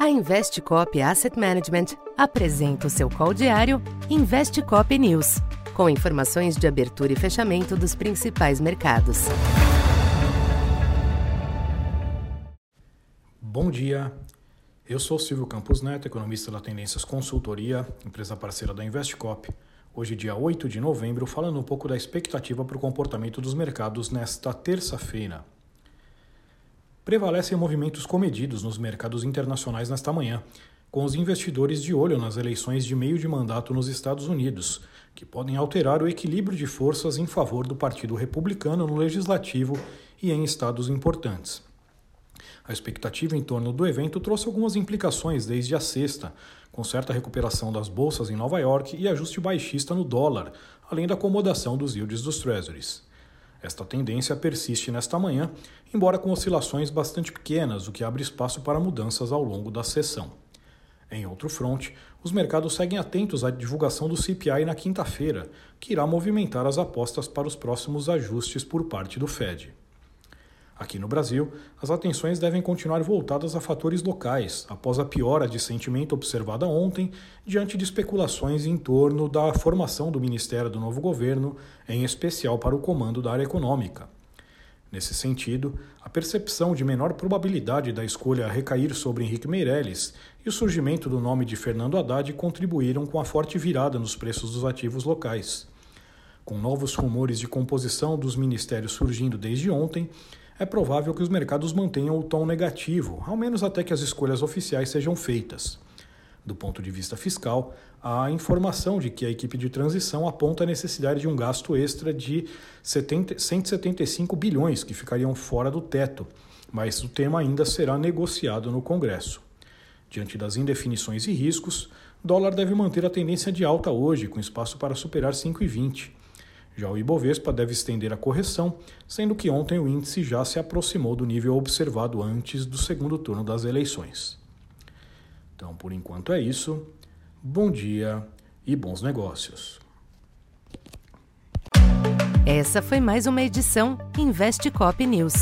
A Investcop Asset Management apresenta o seu call diário Investcop News, com informações de abertura e fechamento dos principais mercados. Bom dia. Eu sou Silvio Campos Neto, economista da Tendências Consultoria, empresa parceira da Investcop. Hoje, dia 8 de novembro, falando um pouco da expectativa para o comportamento dos mercados nesta terça-feira prevalecem movimentos comedidos nos mercados internacionais nesta manhã, com os investidores de olho nas eleições de meio de mandato nos Estados Unidos, que podem alterar o equilíbrio de forças em favor do Partido Republicano no legislativo e em estados importantes. A expectativa em torno do evento trouxe algumas implicações desde a sexta, com certa recuperação das bolsas em Nova York e ajuste baixista no dólar, além da acomodação dos yields dos treasuries. Esta tendência persiste nesta manhã, embora com oscilações bastante pequenas, o que abre espaço para mudanças ao longo da sessão. Em outro fronte, os mercados seguem atentos à divulgação do CPI na quinta-feira, que irá movimentar as apostas para os próximos ajustes por parte do Fed. Aqui no Brasil, as atenções devem continuar voltadas a fatores locais, após a piora de sentimento observada ontem, diante de especulações em torno da formação do Ministério do novo governo, em especial para o comando da área econômica. Nesse sentido, a percepção de menor probabilidade da escolha recair sobre Henrique Meirelles e o surgimento do nome de Fernando Haddad contribuíram com a forte virada nos preços dos ativos locais. Com novos rumores de composição dos ministérios surgindo desde ontem, é provável que os mercados mantenham o tom negativo, ao menos até que as escolhas oficiais sejam feitas. Do ponto de vista fiscal, a informação de que a equipe de transição aponta a necessidade de um gasto extra de 70, 175 bilhões que ficariam fora do teto, mas o tema ainda será negociado no Congresso. Diante das indefinições e riscos, dólar deve manter a tendência de alta hoje, com espaço para superar 5,20. Já o Ibovespa deve estender a correção, sendo que ontem o índice já se aproximou do nível observado antes do segundo turno das eleições. Então, por enquanto é isso. Bom dia e bons negócios. Essa foi mais uma edição Investe Cop News.